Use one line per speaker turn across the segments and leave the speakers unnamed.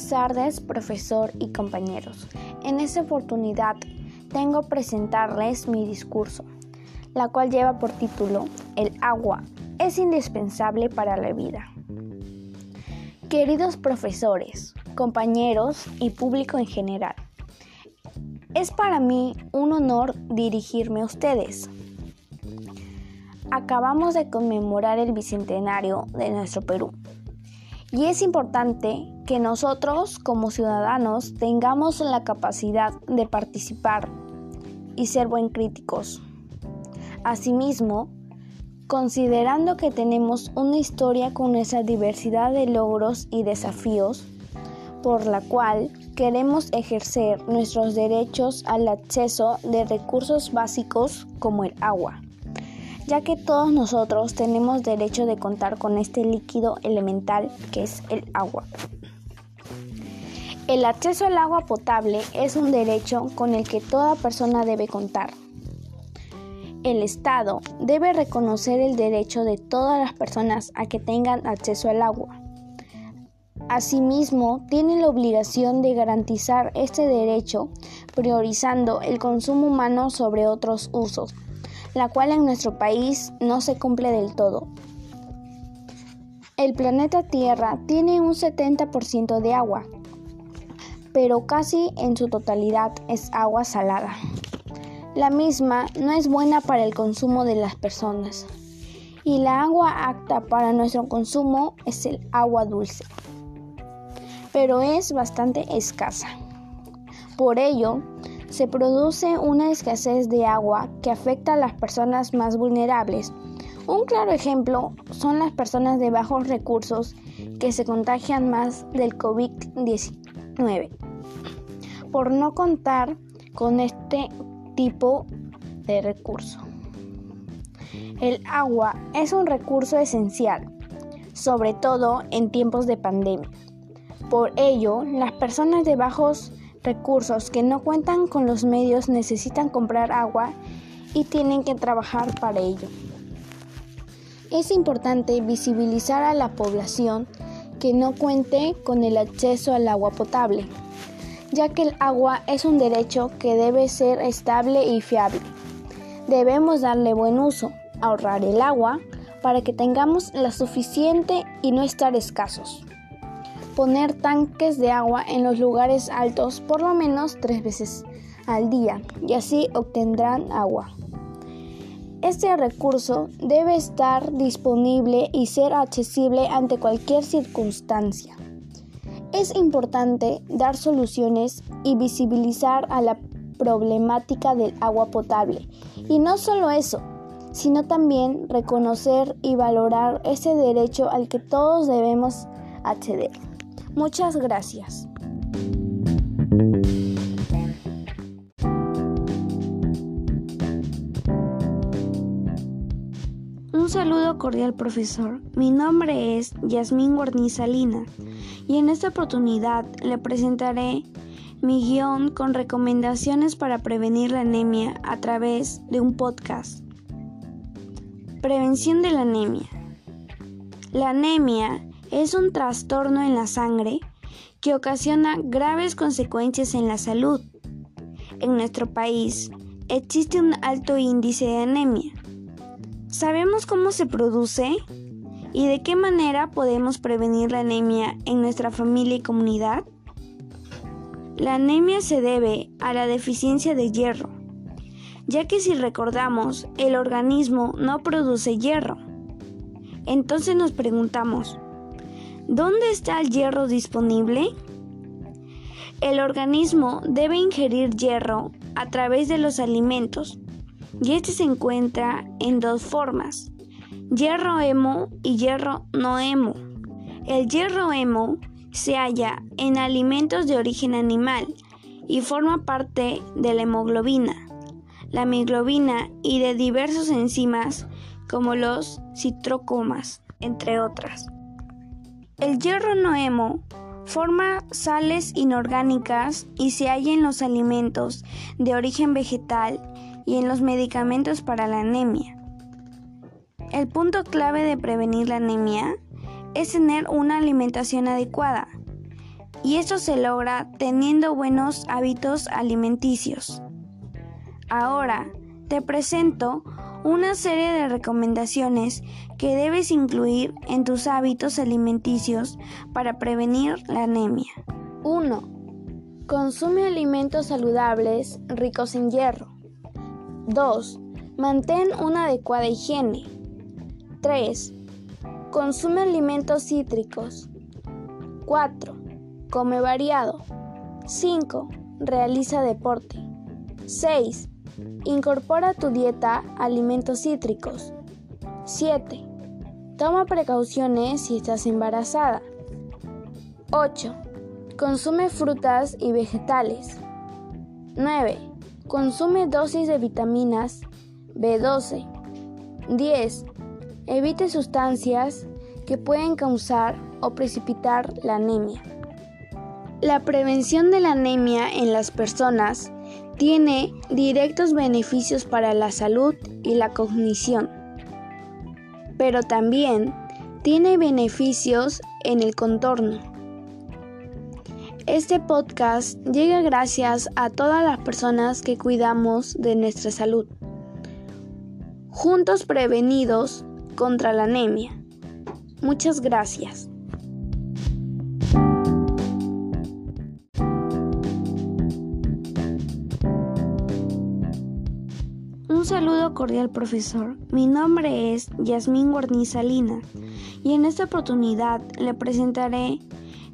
Buenas tardes, profesor y compañeros. En esta oportunidad tengo presentarles mi discurso, la cual lleva por título El agua es indispensable para la vida. Queridos profesores, compañeros y público en general, es para mí un honor dirigirme a ustedes. Acabamos de conmemorar el bicentenario de nuestro Perú y es importante que nosotros como ciudadanos tengamos la capacidad de participar y ser buen críticos. Asimismo, considerando que tenemos una historia con esa diversidad de logros y desafíos, por la cual queremos ejercer nuestros derechos al acceso de recursos básicos como el agua ya que todos nosotros tenemos derecho de contar con este líquido elemental que es el agua. El acceso al agua potable es un derecho con el que toda persona debe contar. El Estado debe reconocer el derecho de todas las personas a que tengan acceso al agua. Asimismo, tiene la obligación de garantizar este derecho priorizando el consumo humano sobre otros usos la cual en nuestro país no se cumple del todo. El planeta Tierra tiene un 70% de agua, pero casi en su totalidad es agua salada. La misma no es buena para el consumo de las personas y la agua apta para nuestro consumo es el agua dulce, pero es bastante escasa. Por ello, se produce una escasez de agua que afecta a las personas más vulnerables. Un claro ejemplo son las personas de bajos recursos que se contagian más del COVID-19 por no contar con este tipo de recurso. El agua es un recurso esencial, sobre todo en tiempos de pandemia. Por ello, las personas de bajos recursos que no cuentan con los medios necesitan comprar agua y tienen que trabajar para ello. Es importante visibilizar a la población que no cuente con el acceso al agua potable, ya que el agua es un derecho que debe ser estable y fiable. Debemos darle buen uso, ahorrar el agua para que tengamos la suficiente y no estar escasos poner tanques de agua en los lugares altos por lo menos tres veces al día y así obtendrán agua. Este recurso debe estar disponible y ser accesible ante cualquier circunstancia. Es importante dar soluciones y visibilizar a la problemática del agua potable. Y no solo eso, sino también reconocer y valorar ese derecho al que todos debemos acceder. Muchas gracias. Un saludo cordial profesor. Mi nombre es Yasmín Guarnizalina y en esta oportunidad le presentaré mi guion con recomendaciones para prevenir la anemia a través de un podcast. Prevención de la anemia. La anemia es un trastorno en la sangre que ocasiona graves consecuencias en la salud. En nuestro país existe un alto índice de anemia. ¿Sabemos cómo se produce? ¿Y de qué manera podemos prevenir la anemia en nuestra familia y comunidad? La anemia se debe a la deficiencia de hierro, ya que si recordamos, el organismo no produce hierro. Entonces nos preguntamos, ¿Dónde está el hierro disponible? El organismo debe ingerir hierro a través de los alimentos y este se encuentra en dos formas, hierro hemo y hierro no hemo. El hierro hemo se halla en alimentos de origen animal y forma parte de la hemoglobina, la miglobina y de diversos enzimas como los citrocomas, entre otras. El hierro noemo forma sales inorgánicas y se halla en los alimentos de origen vegetal y en los medicamentos para la anemia. El punto clave de prevenir la anemia es tener una alimentación adecuada. y esto se logra teniendo buenos hábitos alimenticios. Ahora te presento una serie de recomendaciones que debes incluir en tus hábitos alimenticios para prevenir la anemia. 1. Consume alimentos saludables ricos en hierro. 2. Mantén una adecuada higiene. 3. Consume alimentos cítricos. 4. Come variado. 5. Realiza deporte. 6. Incorpora a tu dieta alimentos cítricos. 7. Toma precauciones si estás embarazada. 8. Consume frutas y vegetales. 9. Consume dosis de vitaminas B12. 10. Evite sustancias que pueden causar o precipitar la anemia. La prevención de la anemia en las personas tiene directos beneficios para la salud y la cognición, pero también tiene beneficios en el contorno. Este podcast llega gracias a todas las personas que cuidamos de nuestra salud. Juntos prevenidos contra la anemia. Muchas gracias. Saludo cordial profesor. Mi nombre es Yasmín Guarnizalina y en esta oportunidad le presentaré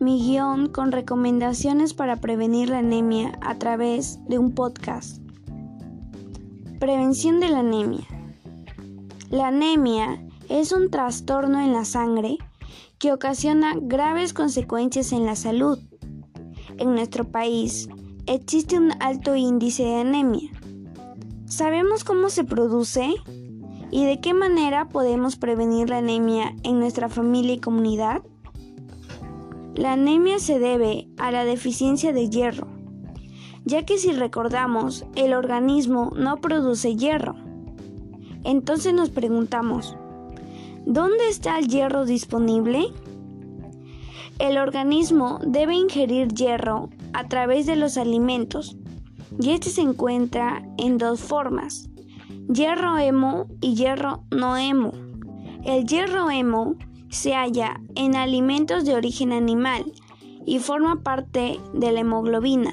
mi guion con recomendaciones para prevenir la anemia a través de un podcast. Prevención de la anemia. La anemia es un trastorno en la sangre que ocasiona graves consecuencias en la salud. En nuestro país existe un alto índice de anemia. ¿Sabemos cómo se produce? ¿Y de qué manera podemos prevenir la anemia en nuestra familia y comunidad? La anemia se debe a la deficiencia de hierro, ya que si recordamos, el organismo no produce hierro. Entonces nos preguntamos, ¿dónde está el hierro disponible? El organismo debe ingerir hierro a través de los alimentos y este se encuentra en dos formas, hierro hemo y hierro no hemo. El hierro hemo se halla en alimentos de origen animal y forma parte de la hemoglobina,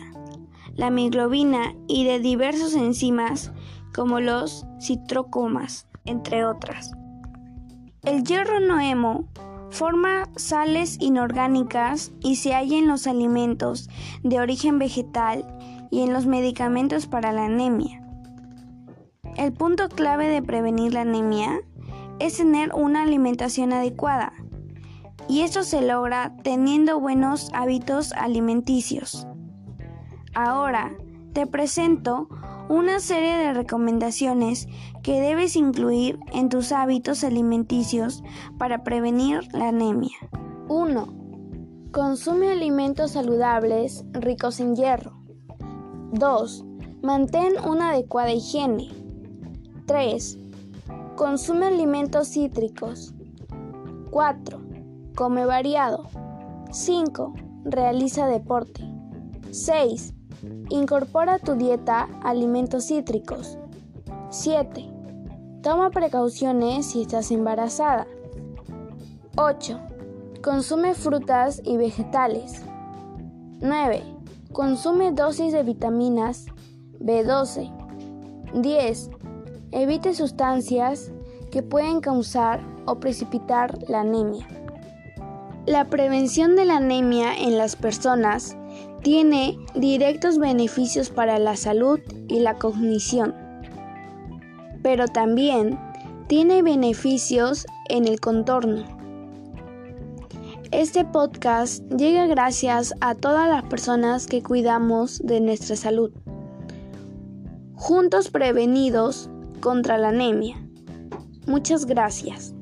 la hemoglobina y de diversos enzimas como los citrocomas, entre otras. El hierro noemo forma sales inorgánicas y se halla en los alimentos de origen vegetal y en los medicamentos para la anemia. El punto clave de prevenir la anemia es tener una alimentación adecuada y esto se logra teniendo buenos hábitos alimenticios. Ahora te presento una serie de recomendaciones que debes incluir en tus hábitos alimenticios para prevenir la anemia. 1. Consume alimentos saludables ricos en hierro. 2. Mantén una adecuada higiene. 3. Consume alimentos cítricos. 4. Come variado. 5. Realiza deporte. 6. Incorpora a tu dieta alimentos cítricos. 7. Toma precauciones si estás embarazada. 8. Consume frutas y vegetales. 9. Consume dosis de vitaminas B12. 10. Evite sustancias que pueden causar o precipitar la anemia. La prevención de la anemia en las personas tiene directos beneficios para la salud y la cognición, pero también tiene beneficios en el contorno. Este podcast llega gracias a todas las personas que cuidamos de nuestra salud. Juntos prevenidos contra la anemia. Muchas gracias.